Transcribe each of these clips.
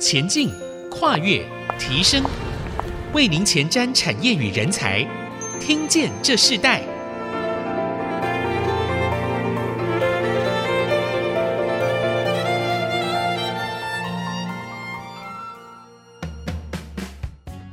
前进、跨越、提升，为您前瞻产业与人才，听见这世代。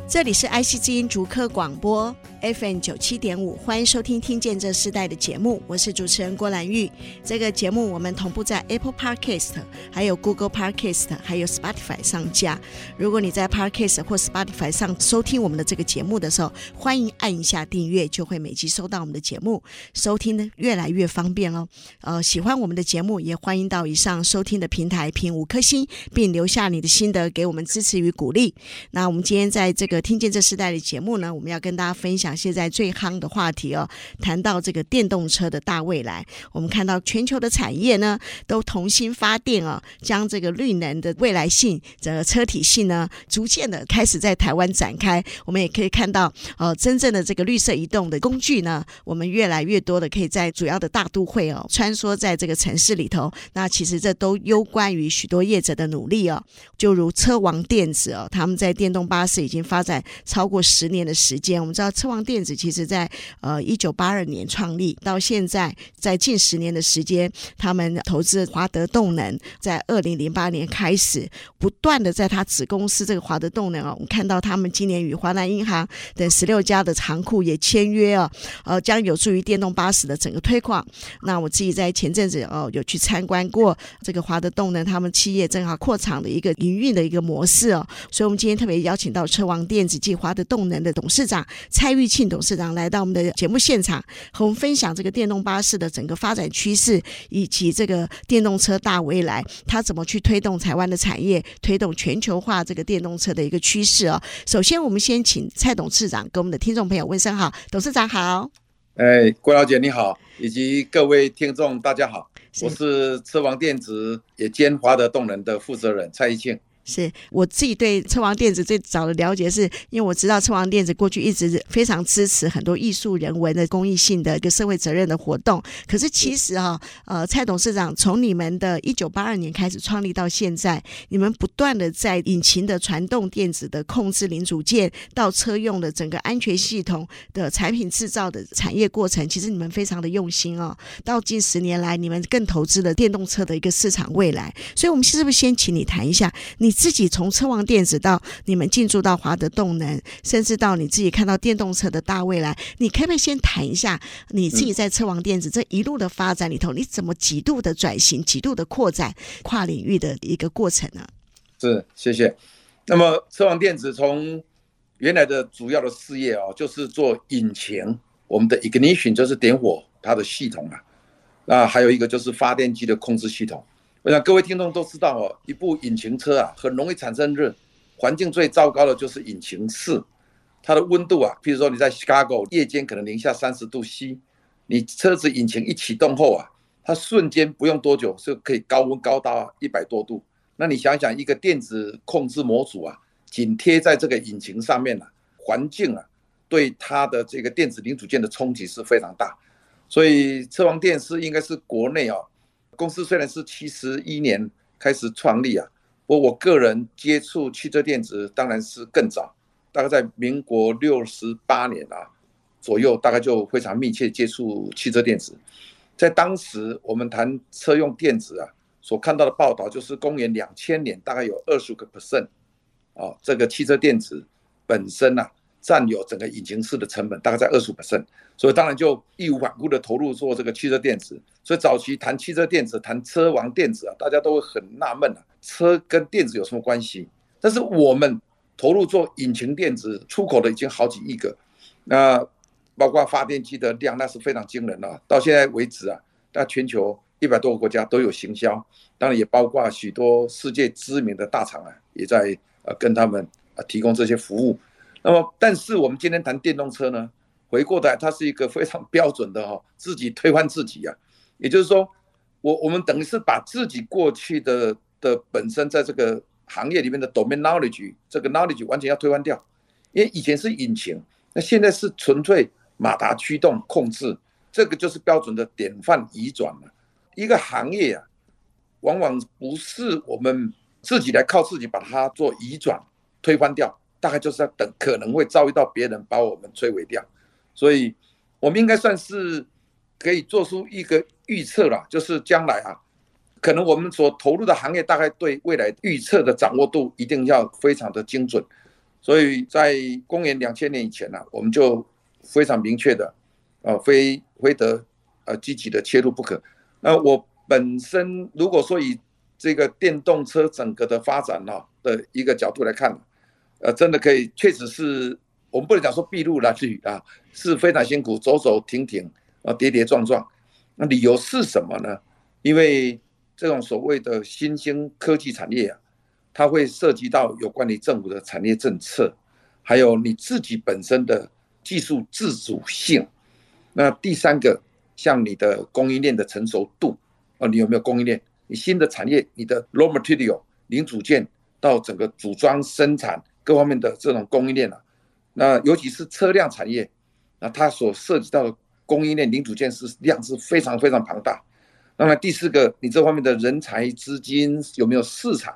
这里是 IC 之音竹科广播。FM 九七点五，欢迎收听《听见这世代》的节目，我是主持人郭兰玉。这个节目我们同步在 Apple Podcast、还有 Google Podcast、还有 Spotify 上架。如果你在 Podcast 或 Spotify 上收听我们的这个节目的时候，欢迎按一下订阅，就会每集收到我们的节目，收听的越来越方便哦。呃，喜欢我们的节目，也欢迎到以上收听的平台评五颗星，并留下你的心得，给我们支持与鼓励。那我们今天在这个《听见这世代》的节目呢，我们要跟大家分享。讲现在最夯的话题哦，谈到这个电动车的大未来，我们看到全球的产业呢都同心发电啊，将这个绿能的未来性、整个车体性呢，逐渐的开始在台湾展开。我们也可以看到，呃，真正的这个绿色移动的工具呢，我们越来越多的可以在主要的大都会哦，穿梭在这个城市里头。那其实这都攸关于许多业者的努力哦，就如车王电子哦，他们在电动巴士已经发展超过十年的时间。我们知道车王电子其实在呃一九八二年创立，到现在在近十年的时间，他们投资华德动能，在二零零八年开始不断的在他子公司这个华德动能啊，我们看到他们今年与华南银行等十六家的仓库也签约啊，呃，将有助于电动巴士的整个推广。那我自己在前阵子哦有去参观过这个华德动能他们企业正好扩厂的一个营运的一个模式哦，所以我们今天特别邀请到车王电子及华德动能的董事长蔡玉庆董事长来到我们的节目现场，和我们分享这个电动巴士的整个发展趋势，以及这个电动车大未来，它怎么去推动台湾的产业，推动全球化这个电动车的一个趋势哦。首先，我们先请蔡董事长跟我们的听众朋友问声好，董事长好。哎，郭小姐你好，以及各位听众大家好，我是车王电子也兼华德动能的负责人蔡一庆。是我自己对车王电子最早的了解，是因为我知道车王电子过去一直非常支持很多艺术人文的公益性的一个社会责任的活动。可是其实哈，呃，蔡董事长从你们的一九八二年开始创立到现在，你们不断的在引擎的传动电子的控制零组件到车用的整个安全系统的产品制造的产业过程，其实你们非常的用心哦。到近十年来，你们更投资了电动车的一个市场未来。所以，我们是不是先请你谈一下你？自己从车王电子到你们进驻到华德动能，甚至到你自己看到电动车的大未来，你可不可以先谈一下你自己在车王电子这一路的发展里头，你怎么几度的转型、几度的扩展、跨领域的一个过程呢？是，谢谢。那么车王电子从原来的主要的事业啊，就是做引擎，我们的 ignition 就是点火它的系统啊，那还有一个就是发电机的控制系统。我想各位听众都知道哦，一部引擎车啊，很容易产生热，环境最糟糕的就是引擎室，它的温度啊，譬如说你在 Chicago 夜间可能零下三十度 C，你车子引擎一启动后啊，它瞬间不用多久就可以高温高到一百多度。那你想想，一个电子控制模组啊，紧贴在这个引擎上面啊，环境啊，对它的这个电子零组件的冲击是非常大。所以车王电视应该是国内啊。公司虽然是七十一年开始创立啊，不过我个人接触汽车电子当然是更早，大概在民国六十八年啊左右，大概就非常密切接触汽车电子。在当时我们谈车用电子啊，所看到的报道就是公元两千年大概有二十个 percent 啊，这个汽车电子本身啊。占有整个引擎室的成本大概在二十五%，所以当然就义无反顾的投入做这个汽车电子。所以早期谈汽车电子、谈车王电子啊，大家都会很纳闷啊，车跟电子有什么关系？但是我们投入做引擎电子出口的已经好几亿个，那包括发电机的量那是非常惊人了。到现在为止啊，那全球一百多个国家都有行销，当然也包括许多世界知名的大厂啊，也在呃跟他们啊提供这些服务。那么，但是我们今天谈电动车呢，回过头来，它是一个非常标准的哈，自己推翻自己呀。也就是说，我我们等于是把自己过去的的本身在这个行业里面的 domain knowledge 这个 knowledge 完全要推翻掉，因为以前是引擎，那现在是纯粹马达驱动控制，这个就是标准的典范移转了。一个行业啊，往往不是我们自己来靠自己把它做移转推翻掉，大概就是要等可能会遭遇到别人把我们摧毁掉，所以我们应该算是可以做出一个预测了，就是将来啊，可能我们所投入的行业大概对未来预测的掌握度一定要非常的精准，所以在公元两千年以前呢、啊，我们就非常明确的，呃，非非得呃积极的切入不可。那我本身如果说以这个电动车整个的发展呢的一个角度来看，呃，真的可以，确实是我们不能讲说筚路蓝缕啊，是非常辛苦，走走停停啊，跌跌撞撞。那理由是什么呢？因为这种所谓的新兴科技产业啊，它会涉及到有关于政府的产业政策，还有你自己本身的技术自主性。那第三个，像你的供应链的成熟度啊，你有没有供应链？你新的产业，你的 raw material 零组件到整个组装生产各方面的这种供应链啊，那尤其是车辆产业，那它所涉及到的供应链零组件是量是非常非常庞大。那么第四个，你这方面的人才资金有没有市场？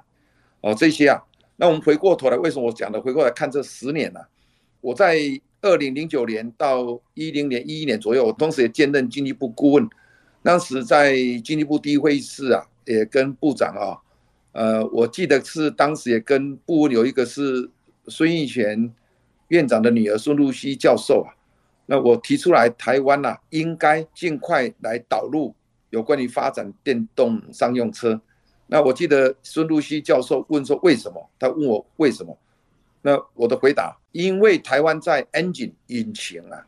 哦，这些啊，那我们回过头来，为什么我讲的回过来看这十年呢、啊？我在二零零九年到一零年一一年左右，我同时也兼任经济部顾问，当时在经济部第一会议室啊。也跟部长啊，呃，我记得是当时也跟部问有一个是孙运璇院长的女儿孙露西教授啊，那我提出来台湾呐、啊，应该尽快来导入有关于发展电动商用车。那我记得孙露西教授问说为什么？他问我为什么？那我的回答，因为台湾在 engine 引擎啊，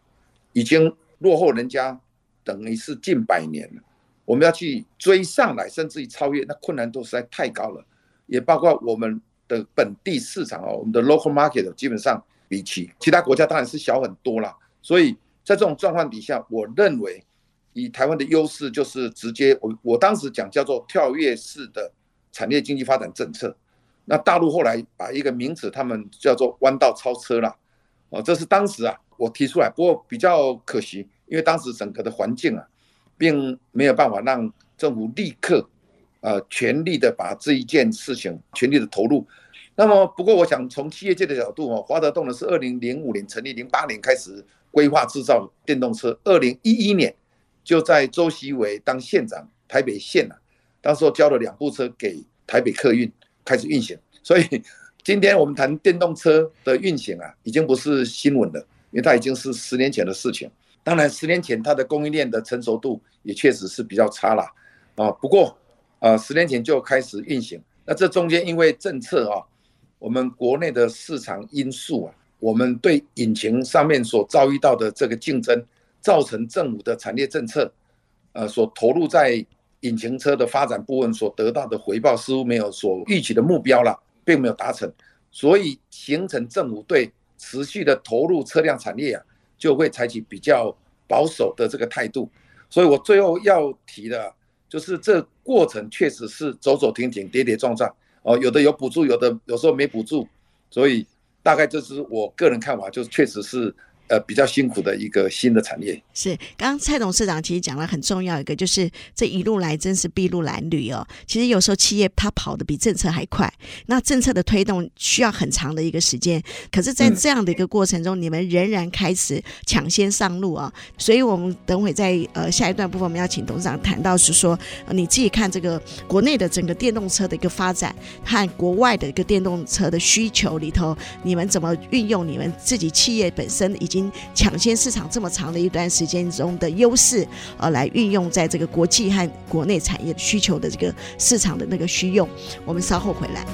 已经落后人家等于是近百年了。我们要去追上来，甚至于超越，那困难度实在太高了。也包括我们的本地市场哦，我们的 local market 基本上比起其他国家当然是小很多了。所以在这种状况底下，我认为以台湾的优势就是直接我我当时讲叫做跳跃式的产业经济发展政策。那大陆后来把一个名词他们叫做弯道超车了。哦，这是当时啊我提出来，不过比较可惜，因为当时整个的环境啊。并没有办法让政府立刻，呃，全力的把这一件事情全力的投入。那么，不过我想从企业界的角度哦，华德动呢是二零零五年成立，零八年开始规划制造电动车，二零一一年就在周锡玮当县长，台北县啊，当时候交了两部车给台北客运开始运行。所以今天我们谈电动车的运行啊，已经不是新闻了，因为它已经是十年前的事情。当然，十年前它的供应链的成熟度也确实是比较差了啊。不过，呃，十年前就开始运行。那这中间因为政策啊，我们国内的市场因素啊，我们对引擎上面所遭遇到的这个竞争，造成政府的产业政策，呃，所投入在引擎车的发展部分所得到的回报似乎没有所预期的目标了，并没有达成，所以形成政府对持续的投入车辆产业啊。就会采取比较保守的这个态度，所以我最后要提的，就是这过程确实是走走停停、跌跌撞撞哦，有的有补助，有的有时候没补助，所以大概这是我个人看法，就是确实是。呃，比较辛苦的一个新的产业是。刚刚蔡董事长其实讲了很重要一个，就是这一路来真是筚路蓝缕哦。其实有时候企业它跑得比政策还快，那政策的推动需要很长的一个时间。可是，在这样的一个过程中，嗯、你们仍然开始抢先上路啊、哦。所以我们等会在呃下一段部分，我们要请董事长谈到是说，呃、你自己看这个国内的整个电动车的一个发展和国外的一个电动车的需求里头，你们怎么运用你们自己企业本身已经抢先市场这么长的一段时间中的优势，呃，来运用在这个国际和国内产业需求的这个市场的那个需用，我们稍后回来。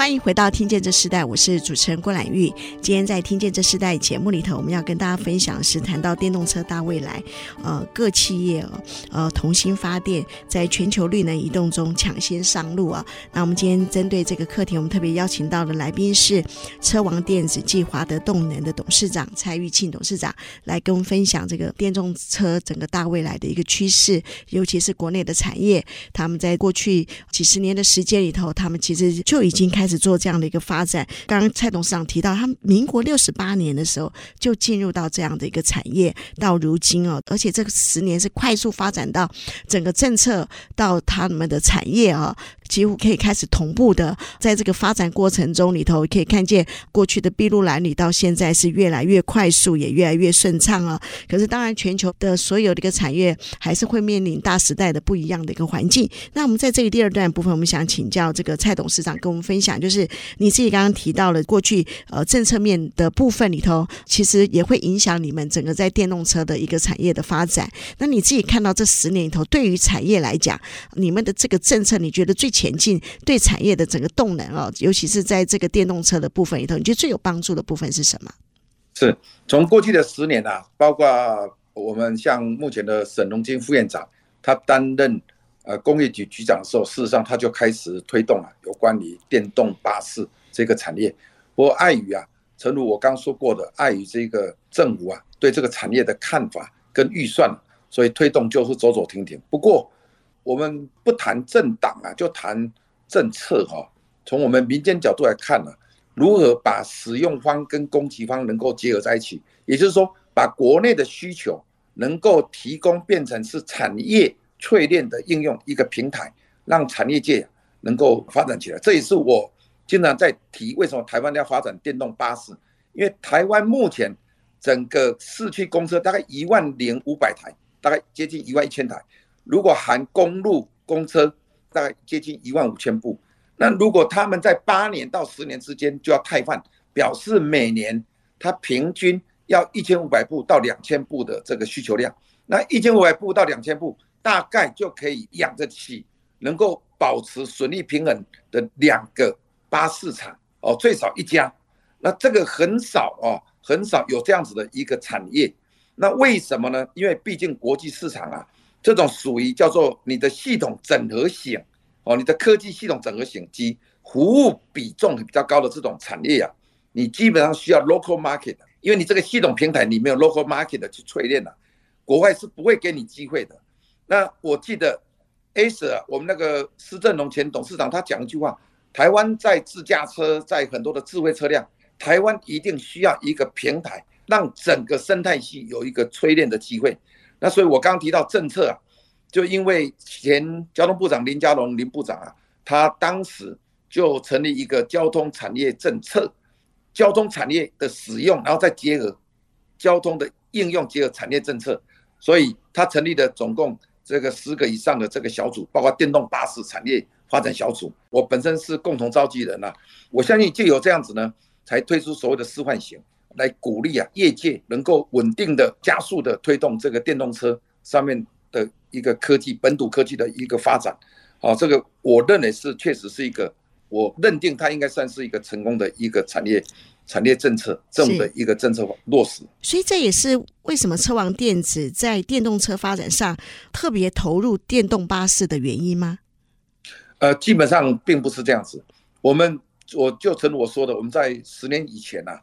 欢迎回到《听见这时代》，我是主持人郭兰玉。今天在《听见这时代》节目里头，我们要跟大家分享的是谈到电动车大未来，呃，各企业呃同心发电，在全球绿能移动中抢先上路啊。那我们今天针对这个课题，我们特别邀请到的来宾是车王电子暨华德动能的董事长蔡玉庆董事长，来跟我们分享这个电动车整个大未来的一个趋势，尤其是国内的产业，他们在过去几十年的时间里头，他们其实就已经开。始做这样的一个发展。刚刚蔡董事长提到，他民国六十八年的时候就进入到这样的一个产业，到如今哦，而且这个十年是快速发展到整个政策到他们的产业啊、几乎可以开始同步的，在这个发展过程中里头，可以看见过去的筚路蓝缕到现在是越来越快速，也越来越顺畅啊。可是当然，全球的所有的一个产业还是会面临大时代的不一样的一个环境。那我们在这个第二段部分，我们想请教这个蔡董事长跟我们分享，就是你自己刚刚提到了过去呃政策面的部分里头，其实也会影响你们整个在电动车的一个产业的发展。那你自己看到这十年里头，对于产业来讲，你们的这个政策，你觉得最前进对产业的整个动能哦，尤其是在这个电动车的部分里头，你觉得最有帮助的部分是什么？是从过去的十年啊，包括我们像目前的沈荣金副院长，他担任。呃，工业局局长的时候，事实上他就开始推动了有关于电动巴士这个产业。不过碍于啊，诚如我刚说过的，碍于这个政府啊对这个产业的看法跟预算，所以推动就是走走停停。不过我们不谈政党啊，就谈政策哈。从我们民间角度来看呢，如何把使用方跟供给方能够结合在一起，也就是说，把国内的需求能够提供变成是产业。淬炼的应用一个平台，让产业界能够发展起来。这也是我经常在提，为什么台湾要发展电动巴士？因为台湾目前整个市区公车大概一万零五百台，大概接近一万一千台。如果含公路公车，大概接近一万五千部。那如果他们在八年到十年之间就要汰换，表示每年它平均要一千五百部到两千部的这个需求量。那一千五百部到两千部。大概就可以养得起，能够保持损益平衡的两个巴士厂哦，最少一家。那这个很少哦，很少有这样子的一个产业。那为什么呢？因为毕竟国际市场啊，这种属于叫做你的系统整合型哦，你的科技系统整合型机服务比重比较高的这种产业啊，你基本上需要 local market，因为你这个系统平台你没有 local market 去淬炼的，国外是不会给你机会的。那我记得 a c e 我们那个施正荣前董事长他讲一句话：台湾在自驾车，在很多的智慧车辆，台湾一定需要一个平台，让整个生态系有一个淬炼的机会。那所以我刚刚提到政策啊，就因为前交通部长林佳龙林部长啊，他当时就成立一个交通产业政策，交通产业的使用，然后再结合交通的应用，结合产业政策，所以他成立的总共。这个十个以上的这个小组，包括电动巴士产业发展小组，我本身是共同召集人呐。我相信就有这样子呢，才推出所谓的示范型，来鼓励啊业界能够稳定的加速的推动这个电动车上面的一个科技本土科技的一个发展。好，这个我认为是确实是一个，我认定它应该算是一个成功的一个产业。产业政策政府的一个政策落实，所以这也是为什么车王电子在电动车发展上特别投入电动巴士的原因吗？呃，基本上并不是这样子。我们我就成我说的，我们在十年以前呢、啊，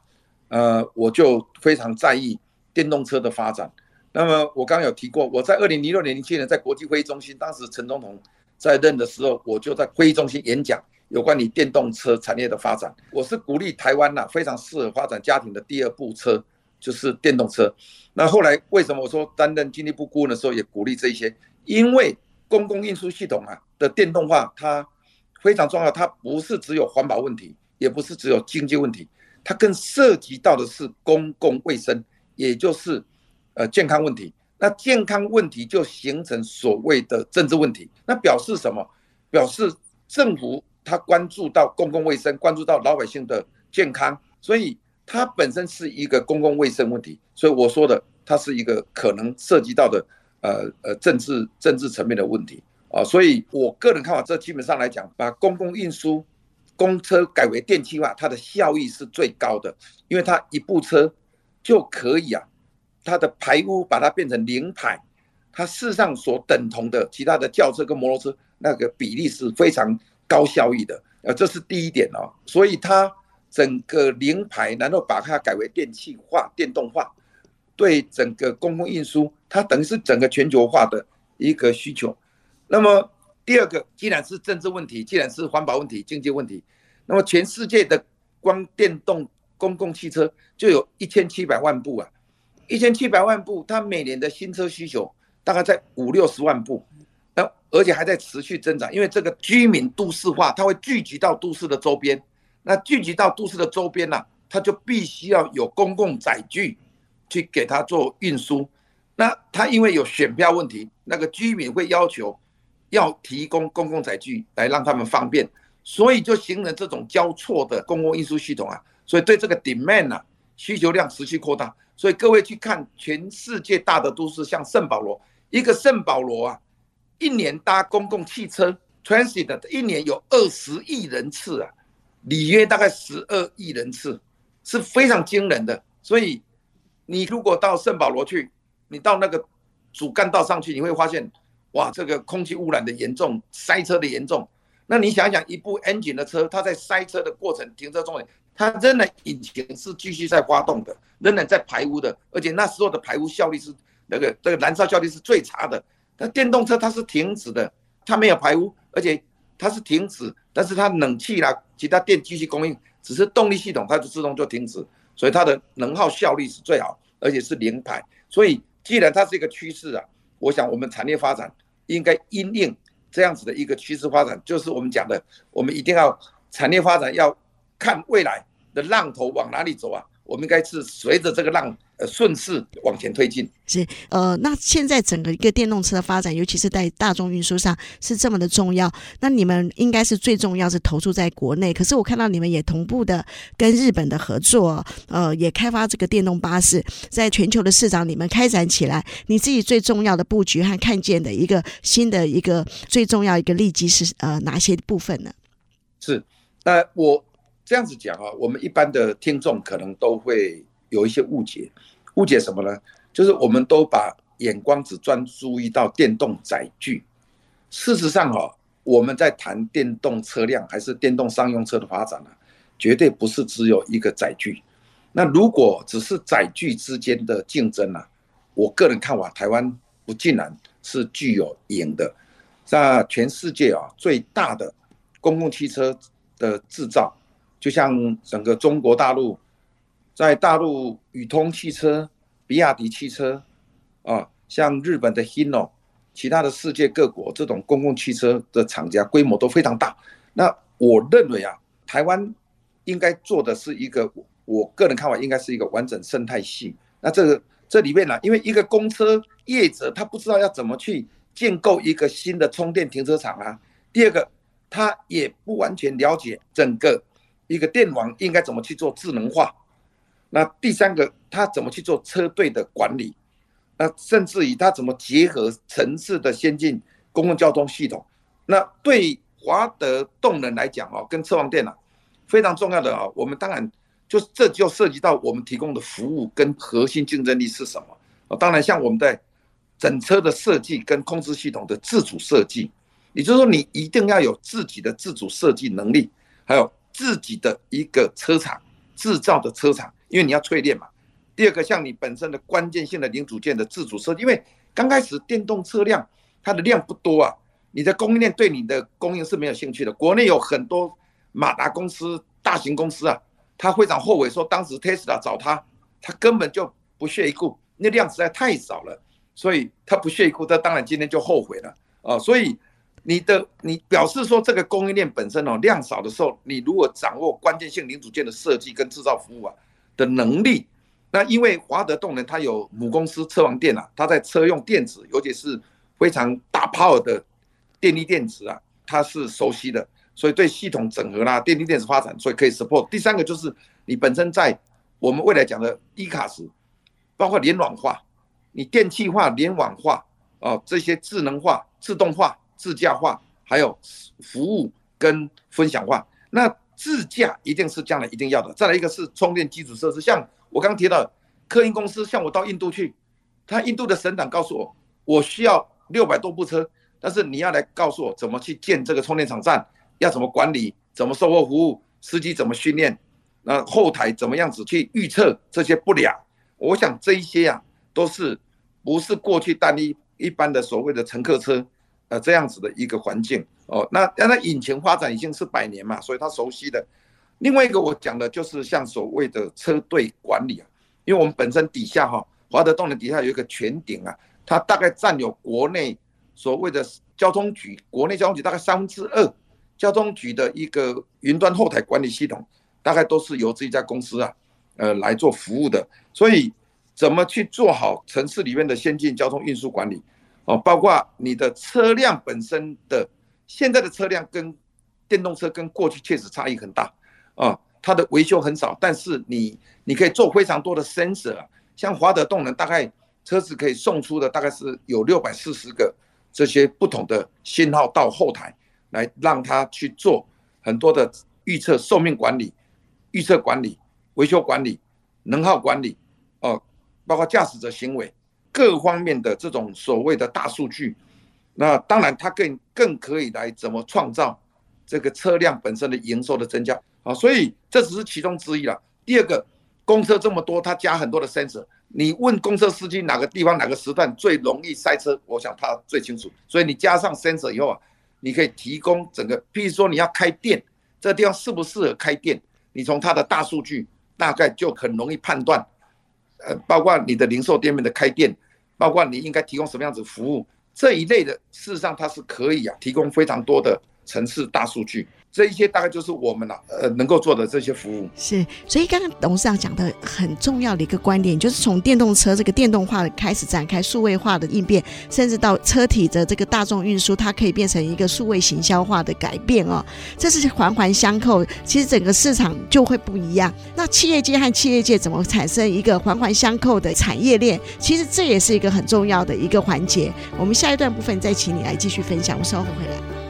呃，我就非常在意电动车的发展。那么我刚刚有提过，我在二零零六年、零七年在国际会议中心，当时陈总统在任的时候，我就在会议中心演讲。有关于电动车产业的发展，我是鼓励台湾呐，非常适合发展家庭的第二部车就是电动车。那后来为什么我说担任经济部顾问的时候也鼓励这一些？因为公共运输系统啊的电动化它非常重要，它不是只有环保问题，也不是只有经济问题，它更涉及到的是公共卫生，也就是呃健康问题。那健康问题就形成所谓的政治问题，那表示什么？表示政府。他关注到公共卫生，关注到老百姓的健康，所以它本身是一个公共卫生问题。所以我说的，它是一个可能涉及到的，呃呃政治政治层面的问题啊。所以我个人看法，这基本上来讲，把公共运输公车改为电气化，它的效益是最高的，因为它一部车就可以啊，它的排污把它变成零排，它事实上所等同的其他的轿车跟摩托车那个比例是非常。高效益的，呃，这是第一点哦。所以它整个零排，然后把它改为电气化、电动化，对整个公共运输，它等于是整个全球化的一个需求。那么第二个，既然是政治问题，既然是环保问题、经济问题，那么全世界的光电动公共汽车就有一千七百万部啊，一千七百万部，它每年的新车需求大概在五六十万部，而且还在持续增长，因为这个居民都市化，它会聚集到都市的周边，那聚集到都市的周边呢，它就必须要有公共载具去给它做运输，那它因为有选票问题，那个居民会要求要提供公共载具来让他们方便，所以就形成这种交错的公共运输系统啊。所以对这个 demand 啊，需求量持续扩大，所以各位去看全世界大的都市，像圣保罗，一个圣保罗啊，一年搭公共汽车 transit 一年有二十亿人次啊，里约大概十二亿人次，是非常惊人的。所以你如果到圣保罗去，你到那个主干道上去，你会发现，哇，这个空气污染的严重，塞车的严重。那你想想，一部 engine 的车，它在塞车的过程，停车中。它仍然引擎是继续在发动的，仍然在排污的，而且那时候的排污效率是那个这个燃烧效率是最差的。那电动车它是停止的，它没有排污，而且它是停止，但是它冷气啦，其他电继续供应，只是动力系统它就自动就停止，所以它的能耗效率是最好，而且是零排。所以既然它是一个趋势啊，我想我们产业发展应该因应这样子的一个趋势发展，就是我们讲的，我们一定要产业发展要。看未来的浪头往哪里走啊？我们应该是随着这个浪，呃，顺势往前推进。是，呃，那现在整个一个电动车的发展，尤其是在大众运输上是这么的重要。那你们应该是最重要是投注在国内，可是我看到你们也同步的跟日本的合作，呃，也开发这个电动巴士，在全球的市场你们开展起来。你自己最重要的布局和看见的一个新的一个最重要一个利基是呃哪些部分呢？是，那我。这样子讲啊，我们一般的听众可能都会有一些误解，误解什么呢？就是我们都把眼光只专注于到电动载具。事实上哈，我们在谈电动车辆还是电动商用车的发展呢，绝对不是只有一个载具。那如果只是载具之间的竞争呢，我个人看法，台湾不竟然是具有赢的。那全世界啊，最大的公共汽车的制造。就像整个中国大陆，在大陆宇通汽车、比亚迪汽车，啊，像日本的 Hino，其他的世界各国这种公共汽车的厂家规模都非常大。那我认为啊，台湾应该做的是一个，我个人看法应该是一个完整生态系。那这个这里面呢，因为一个公车业者他不知道要怎么去建构一个新的充电停车场啊，第二个他也不完全了解整个。一个电网应该怎么去做智能化？那第三个，他怎么去做车队的管理？那甚至于他怎么结合城市的先进公共交通系统？那对华德动能来讲啊，跟车王电啊，非常重要的啊，我们当然就这就涉及到我们提供的服务跟核心竞争力是什么啊？当然，像我们在整车的设计跟控制系统的自主设计，也就是说，你一定要有自己的自主设计能力，还有。自己的一个车厂制造的车厂，因为你要淬炼嘛。第二个，像你本身的关键性的零组件的自主设计，因为刚开始电动车辆它的量不多啊，你的供应链对你的供应是没有兴趣的。国内有很多马达公司、大型公司啊，他非常后悔说，当时 Tesla 找他，他根本就不屑一顾，那量实在太少了，所以他不屑一顾，他当然今天就后悔了啊，所以。你的你表示说这个供应链本身哦量少的时候，你如果掌握关键性零组件的设计跟制造服务啊的能力，那因为华德动能它有母公司车王电啊，它在车用电子，尤其是非常大 power 的电力电子啊，它是熟悉的，所以对系统整合啦、电力电子发展，所以可以 support。第三个就是你本身在我们未来讲的 E 卡时包括联网化、你电气化、联网化啊这些智能化、自动化。自驾化，还有服务跟分享化，那自驾一定是将来一定要的。再来一个是充电基础设施，像我刚提到客运公司，像我到印度去，他印度的省长告诉我，我需要六百多部车，但是你要来告诉我怎么去建这个充电场站，要怎么管理，怎么售后服务，司机怎么训练，那后台怎么样子去预测这些不良，我想这一些啊，都是不是过去单一一般的所谓的乘客车。呃这样子的一个环境哦。那那引擎发展已经是百年嘛，所以他熟悉的。另外一个我讲的就是像所谓的车队管理啊，因为我们本身底下哈华德动能底下有一个全鼎啊，它大概占有国内所谓的交通局国内交通局大概三分之二，交通局的一个云端后台管理系统大概都是由这一家公司啊，呃来做服务的，所以。怎么去做好城市里面的先进交通运输管理？哦，包括你的车辆本身的现在的车辆跟电动车跟过去确实差异很大啊，它的维修很少，但是你你可以做非常多的 sensor，像华德动能大概车子可以送出的大概是有六百四十个这些不同的信号到后台，来让它去做很多的预测寿命管理、预测管理、维修管理、能耗管理，哦。包括驾驶者行为各方面的这种所谓的大数据，那当然它更更可以来怎么创造这个车辆本身的营收的增加啊，所以这只是其中之一了。第二个，公车这么多，它加很多的 sensor，你问公车司机哪个地方哪个时段最容易塞车，我想他最清楚。所以你加上 sensor 以后啊，你可以提供整个，譬如说你要开店，这个地方适不适合开店，你从它的大数据大概就很容易判断。呃，包括你的零售店面的开店，包括你应该提供什么样子服务这一类的，事实上它是可以啊，提供非常多的城市大数据。这一些大概就是我们了，呃，能够做的这些服务是。所以刚刚董事长讲的很重要的一个观点，就是从电动车这个电动化的开始展开数位化的应变，甚至到车体的这个大众运输，它可以变成一个数位行销化的改变哦。这是环环相扣，其实整个市场就会不一样。那企业界和企业界怎么产生一个环环相扣的产业链？其实这也是一个很重要的一个环节。我们下一段部分再请你来继续分享，我稍后回来。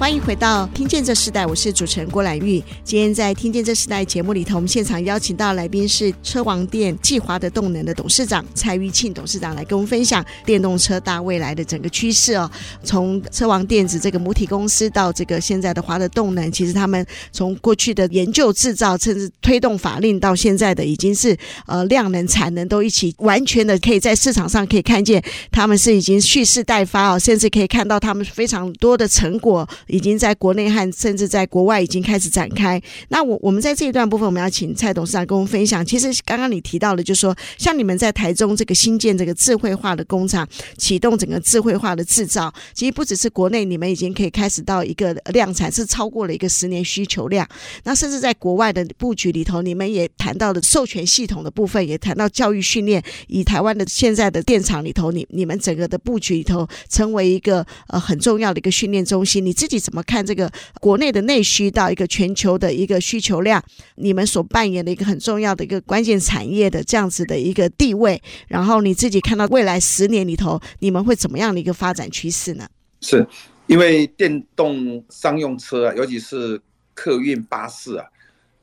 欢迎回到《听见这时代》，我是主持人郭兰玉。今天在《听见这时代》节目里头，我们现场邀请到来宾是车王电暨华德动能的董事长蔡玉庆董事长，来跟我们分享电动车大未来的整个趋势哦。从车王电子这个母体公司到这个现在的华德动能，其实他们从过去的研究制造，甚至推动法令，到现在的已经是呃量能产能都一起完全的可以在市场上可以看见，他们是已经蓄势待发哦，甚至可以看到他们非常多的成果。已已经在国内和甚至在国外已经开始展开。那我我们在这一段部分，我们要请蔡董事长跟我们分享。其实刚刚你提到的，就是说像你们在台中这个新建这个智慧化的工厂，启动整个智慧化的制造，其实不只是国内，你们已经可以开始到一个量产，是超过了一个十年需求量。那甚至在国外的布局里头，你们也谈到了授权系统的部分，也谈到教育训练。以台湾的现在的电厂里头，你你们整个的布局里头，成为一个呃很重要的一个训练中心，你自己。怎么看这个国内的内需到一个全球的一个需求量？你们所扮演的一个很重要的一个关键产业的这样子的一个地位，然后你自己看到未来十年里头，你们会怎么样的一个发展趋势呢？是因为电动商用车啊，尤其是客运巴士啊，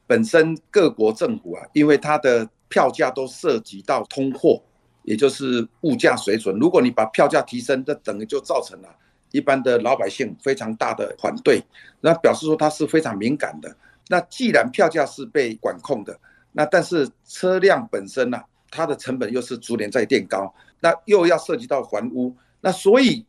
本身各国政府啊，因为它的票价都涉及到通货，也就是物价水准。如果你把票价提升，这等于就造成了。一般的老百姓非常大的反对，那表示说它是非常敏感的。那既然票价是被管控的，那但是车辆本身呢、啊，它的成本又是逐年在垫高，那又要涉及到还屋，那所以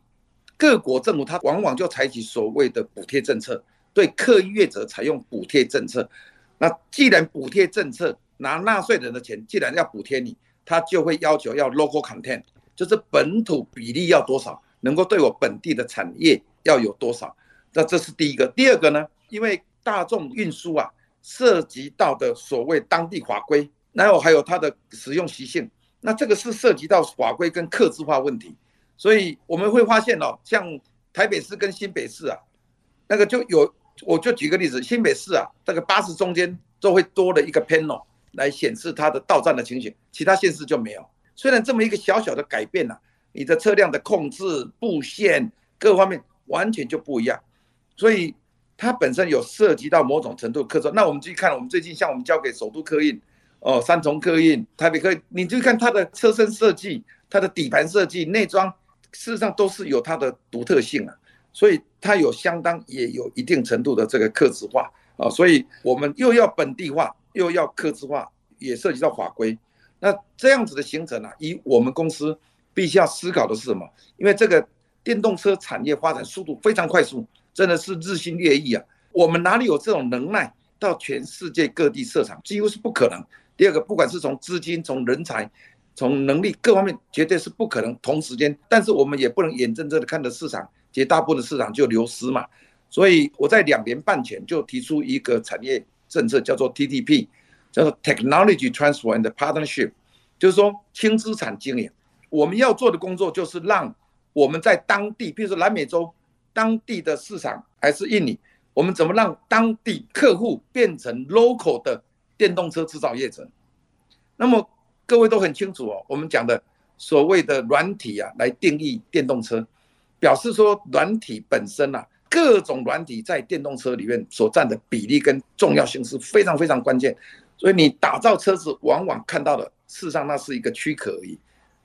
各国政府它往往就采取所谓的补贴政策，对客运者采用补贴政策。那既然补贴政策拿纳税人的钱，既然要补贴你，他就会要求要 local content，就是本土比例要多少。能够对我本地的产业要有多少？那这是第一个。第二个呢？因为大众运输啊，涉及到的所谓当地法规，然后还有它的使用习性，那这个是涉及到法规跟客制化问题。所以我们会发现哦，像台北市跟新北市啊，那个就有，我就举个例子，新北市啊，这个巴士中间都会多了一个 panel 来显示它的到站的情形，其他县市就没有。虽然这么一个小小的改变呢、啊。你的车辆的控制、布线各方面完全就不一样，所以它本身有涉及到某种程度的客制。那我们继续看，我们最近像我们交给首都客运、哦三重客运、台北客运，你就看它的车身设计、它的底盘设计、内装，事实上都是有它的独特性啊。所以它有相当也有一定程度的这个客制化啊，所以我们又要本地化，又要客制化，也涉及到法规。那这样子的形成啊，以我们公司必须要思考的是什么？因为这个电动车产业发展速度非常快速，真的是日新月异啊。我们哪里有这种能耐到全世界各地设厂？几乎是不可能。第二个，不管是从资金、从人才、从能力各方面，绝对是不可能同时间。但是我们也不能眼睁睁的看着市场绝大部分的市场就流失嘛。所以我在两年半前就提出一个产业政策，叫做 TTP，叫做 Technology Transfer and Partnership，就是说轻资产经营。我们要做的工作就是让我们在当地，比如说南美洲当地的市场，还是印尼。我们怎么让当地客户变成 local 的电动车制造业者？那么各位都很清楚哦，我们讲的所谓的软体啊，来定义电动车，表示说软体本身啊，各种软体在电动车里面所占的比例跟重要性是非常非常关键。所以你打造车子，往往看到的，事实上那是一个躯壳而已，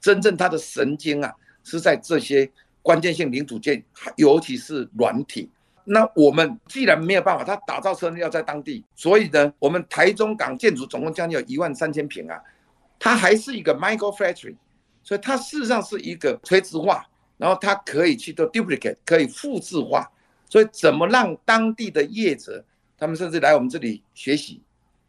真正它的神经啊，是在这些关键性零组件，尤其是软体。那我们既然没有办法，他打造车要在当地，所以呢，我们台中港建筑总共将近有一万三千坪啊，它还是一个 micro factory，所以它事实上是一个垂直化，然后它可以去做 duplicate，可以复制化，所以怎么让当地的业者，他们甚至来我们这里学习，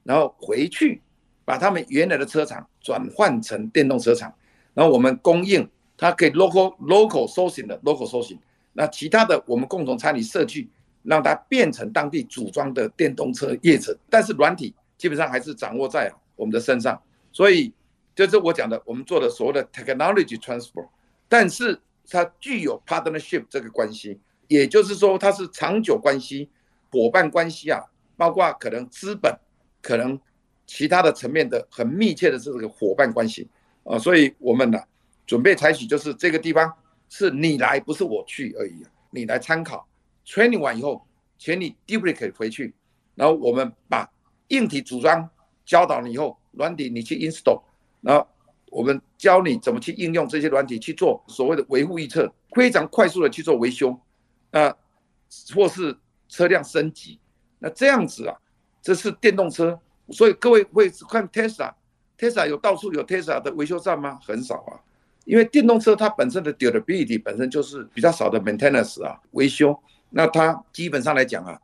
然后回去把他们原来的车厂转换成电动车厂，然后我们供应，它可以 local local sourcing 的 local sourcing。那其他的我们共同参与设计，让它变成当地组装的电动车业者，但是软体基本上还是掌握在我们的身上，所以就是我讲的，我们做的所谓的 technology transfer，但是它具有 partnership 这个关系，也就是说它是长久关系、伙伴关系啊，包括可能资本、可能其他的层面的很密切的这个伙伴关系啊，所以我们呢准备采取就是这个地方。是你来，不是我去而已。你来参考，training 完以后，请你 duplicate 回去，然后我们把硬体组装教导你以后，软体你去 install，然后我们教你怎么去应用这些软体去做所谓的维护预测，非常快速的去做维修，啊，或是车辆升级。那这样子啊，这是电动车，所以各位会看 Tesla Tesla 有到处有 Tesla 的维修站吗？很少啊。因为电动车它本身的 durability 本身就是比较少的 maintenance 啊维修，那它基本上来讲啊，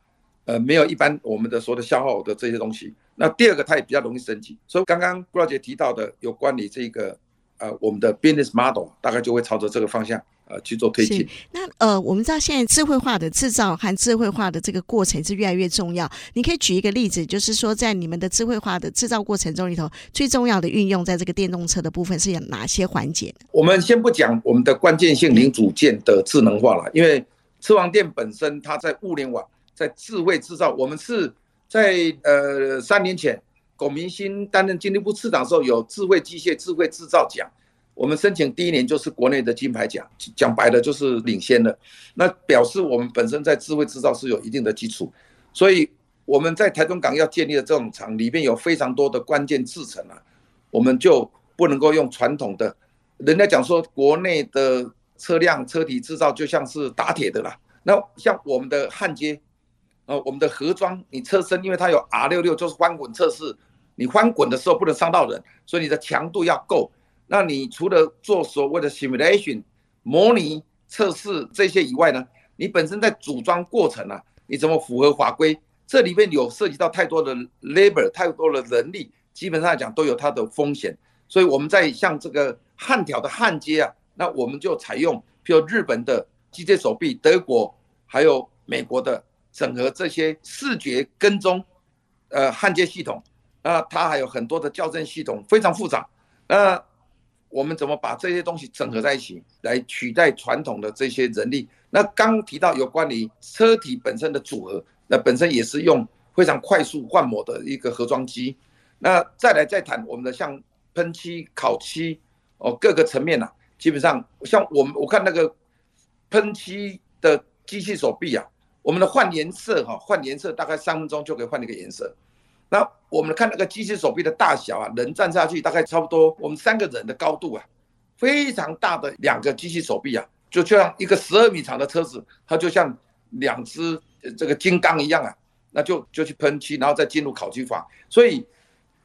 呃没有一般我们的说的消耗的这些东西。那第二个它也比较容易升级，所以刚刚顾老姐提到的有关于这个呃我们的 business model 大概就会朝着这个方向。呃，去做推进。那呃，我们知道现在智慧化的制造和智慧化的这个过程是越来越重要。你可以举一个例子，就是说在你们的智慧化的制造过程中里头，最重要的运用在这个电动车的部分是有哪些环节？我们先不讲我们的关键性零组件的智能化了，因为车王电本身它在物联网、在智慧制造，我们是在呃三年前，龚明鑫担任经济部次长的时候，有智慧机械、智慧制造奖。我们申请第一年就是国内的金牌奖，讲白了就是领先的，那表示我们本身在智慧制造是有一定的基础，所以我们在台中港要建立的这种厂里面有非常多的关键制程啊，我们就不能够用传统的，人家讲说国内的车辆车体制造就像是打铁的啦，那像我们的焊接，呃，我们的盒装，你车身因为它有 R 六六就是翻滚测试，你翻滚的时候不能伤到人，所以你的强度要够。那你除了做所谓的 simulation 模拟测试这些以外呢，你本身在组装过程啊，你怎么符合法规？这里面有涉及到太多的 labor，太多的人力，基本上来讲都有它的风险。所以我们在像这个焊条的焊接啊，那我们就采用，譬如日本的机械手臂，德国还有美国的整合这些视觉跟踪，呃，焊接系统，那它还有很多的校正系统，非常复杂。那我们怎么把这些东西整合在一起，来取代传统的这些人力？那刚提到有关于车体本身的组合，那本身也是用非常快速换模的一个盒装机。那再来再谈我们的像喷漆、烤漆哦，各个层面呐、啊，基本上像我们我看那个喷漆的机器手臂啊，我们的换颜色哈，换颜色大概三分钟就可以换一个颜色。那我们看那个机器手臂的大小啊，人站下去大概差不多我们三个人的高度啊，非常大的两个机器手臂啊，就像一个十二米长的车子，它就像两只这个金刚一样啊，那就就去喷漆，然后再进入烤漆房。所以，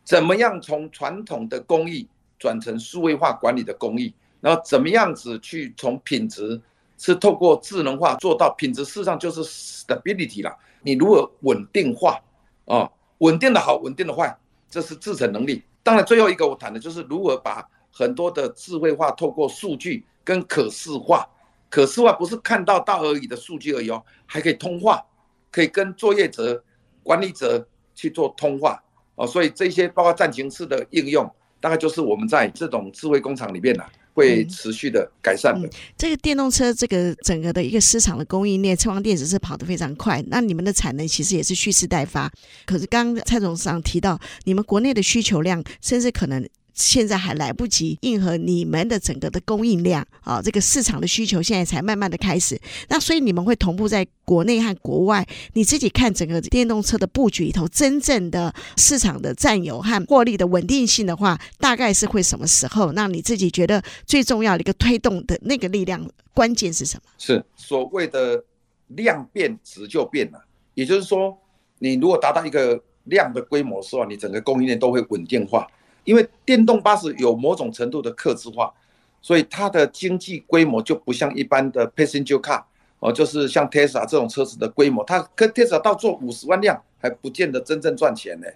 怎么样从传统的工艺转成数位化管理的工艺，然后怎么样子去从品质是透过智能化做到品质，事实上就是 stability 了。你如何稳定化啊？稳定的好，稳定的坏，这是制程能力。当然，最后一个我谈的就是如何把很多的智慧化透过数据跟可视化。可视化不是看到大而已的数据而已哦，还可以通话，可以跟作业者、管理者去做通话哦。所以这些包括战情室的应用，大概就是我们在这种智慧工厂里面呢、啊。会持续的改善的、嗯嗯。这个电动车，这个整个的一个市场的供应链，车光电子是跑得非常快。那你们的产能其实也是蓄势待发。可是刚刚蔡总长提到，你们国内的需求量，甚至可能。现在还来不及应和你们的整个的供应量啊，这个市场的需求现在才慢慢的开始。那所以你们会同步在国内和国外，你自己看整个电动车的布局里头，真正的市场的占有和获利的稳定性的话，大概是会什么时候？那你自己觉得最重要的一个推动的那个力量关键是什么？是所谓的量变质就变了，也就是说，你如果达到一个量的规模的时候，你整个供应链都会稳定化。因为电动巴士有某种程度的客制化，所以它的经济规模就不像一般的 passenger car 哦，就是像 Tesla 这种车子的规模，它跟 Tesla 到做五十万辆还不见得真正赚钱呢。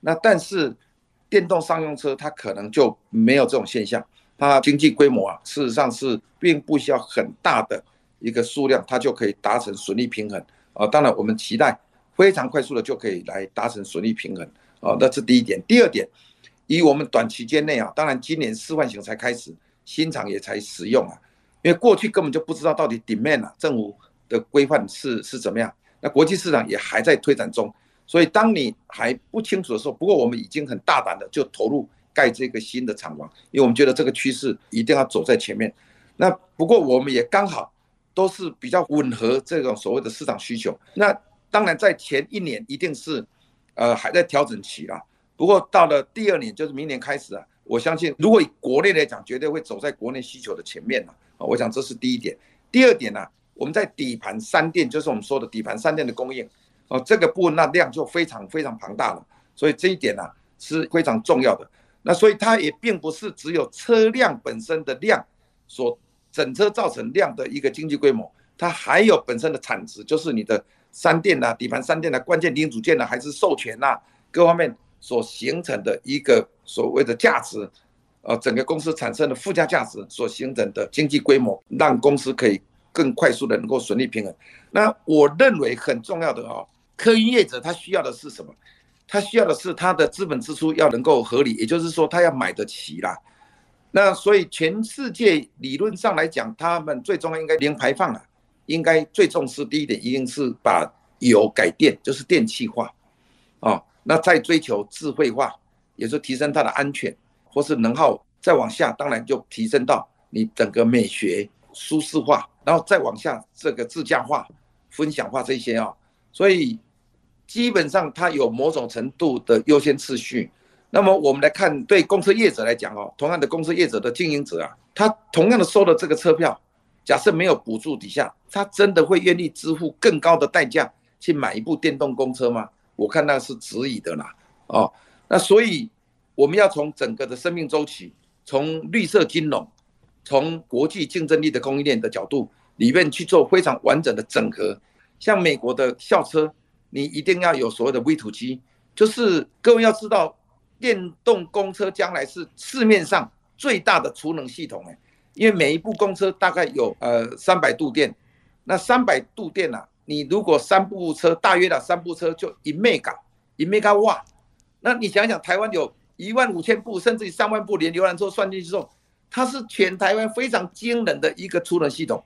那但是电动商用车它可能就没有这种现象，它经济规模啊，事实上是并不需要很大的一个数量，它就可以达成损益平衡啊。当然我们期待非常快速的就可以来达成损益平衡啊，那是第一点。第二点。以我们短期间内啊，当然今年示范型才开始，新厂也才使用啊，因为过去根本就不知道到底 demand 啊，政府的规范是是怎么样，那国际市场也还在推展中，所以当你还不清楚的时候，不过我们已经很大胆的就投入盖这个新的厂房，因为我们觉得这个趋势一定要走在前面。那不过我们也刚好都是比较吻合这种所谓的市场需求。那当然在前一年一定是，呃，还在调整期啦。不过到了第二年，就是明年开始啊，我相信如果以国内来讲，绝对会走在国内需求的前面了啊。我想这是第一点。第二点呢，我们在底盘三电，就是我们说的底盘三电的供应哦，这个部分那量就非常非常庞大了。所以这一点呢是非常重要的。那所以它也并不是只有车辆本身的量所整车造成量的一个经济规模，它还有本身的产值，就是你的三电呐、底盘三电的关键零组件呢，还是授权呐，各方面。所形成的一个所谓的价值，呃，整个公司产生的附加价值所形成的经济规模，让公司可以更快速的能够损益平衡。那我认为很重要的哦，客运业者他需要的是什么？他需要的是他的资本支出要能够合理，也就是说他要买得起啦。那所以全世界理论上来讲，他们最重要应该零排放啊，应该最重视第一点一定是把油改电，就是电气化，啊。那再追求智慧化，也是提升它的安全，或是能耗，再往下当然就提升到你整个美学舒适化，然后再往下这个自驾化、分享化这些啊，所以基本上它有某种程度的优先次序。那么我们来看，对公车业者来讲哦，同样的公车业者的经营者啊，他同样的收了这个车票，假设没有补助底下，他真的会愿意支付更高的代价去买一部电动公车吗？我看那是质疑的啦，哦，那所以我们要从整个的生命周期，从绿色金融，从国际竞争力的供应链的角度里面去做非常完整的整合。像美国的校车，你一定要有所谓的 V2G，就是各位要知道，电动公车将来是市面上最大的储能系统诶，因为每一部公车大概有呃三百度电，那三百度电啊。你如果三部车，大约的三部车就一 mega 一 mega 瓦，那你想想，台湾有一万五千部，甚至于三万部，连浏览车算进去之后，它是全台湾非常惊人的一个储能系统。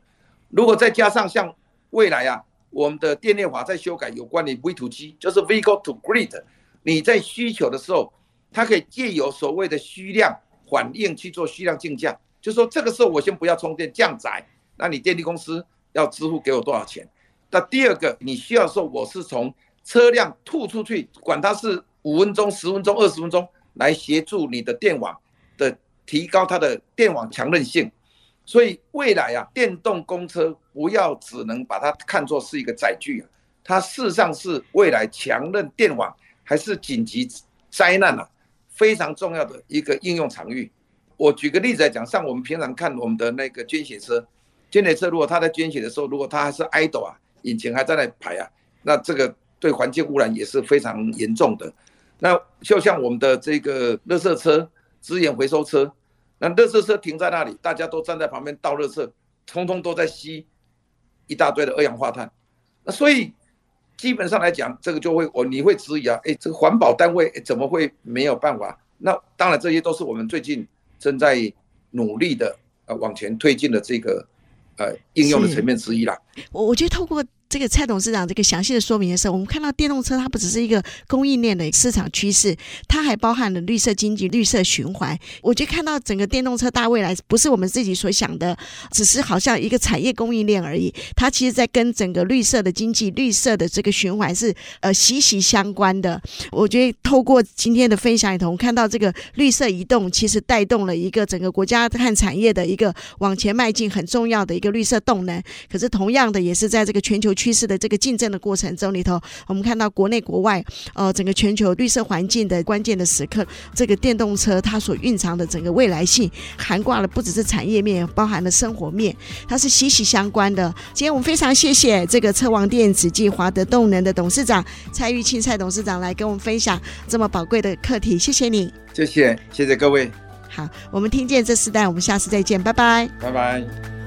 如果再加上像未来啊，我们的电力法在修改有关的 V to G，就是 Vehicle to Grid，你在需求的时候，它可以借由所谓的需量反应去做需量竞价，就说这个时候我先不要充电降载，那你电力公司要支付给我多少钱？那第二个，你需要说我是从车辆吐出去，管它是五分钟、十分钟、二十分钟，来协助你的电网的提高它的电网强韧性。所以未来啊，电动公车不要只能把它看作是一个载具啊，它事实上是未来强韧电网还是紧急灾难啊非常重要的一个应用场域。我举个例子来讲，像我们平常看我们的那个捐血车，捐血车如果它在捐血的时候，如果它还是 idle 啊，引擎还在那排啊，那这个对环境污染也是非常严重的。那就像我们的这个垃圾车、资源回收车。那垃圾车停在那里，大家都站在旁边倒垃圾，通通都在吸一大堆的二氧化碳。那所以基本上来讲，这个就会我你会质疑啊，哎，这个环保单位怎么会没有办法？那当然这些都是我们最近正在努力的呃往前推进的这个呃应用的层面之一啦。我我觉得透过。这个蔡董事长这个详细的说明的时候，我们看到电动车它不只是一个供应链的市场趋势，它还包含了绿色经济、绿色循环。我觉得看到整个电动车大未来，不是我们自己所想的，只是好像一个产业供应链而已。它其实在跟整个绿色的经济、绿色的这个循环是呃息息相关的。我觉得透过今天的分享里头，看到这个绿色移动其实带动了一个整个国家和产业的一个往前迈进很重要的一个绿色动能。可是同样的，也是在这个全球。趋势的这个竞争的过程中里头，我们看到国内国外，呃，整个全球绿色环境的关键的时刻，这个电动车它所蕴藏的整个未来性，涵盖了不只是产业面，包含了生活面，它是息息相关的。今天我们非常谢谢这个车王电子及华德动能的董事长蔡玉庆蔡董事长来跟我们分享这么宝贵的课题，谢谢你，谢谢谢谢各位。好，我们听见这四代，我们下次再见，拜拜，拜拜。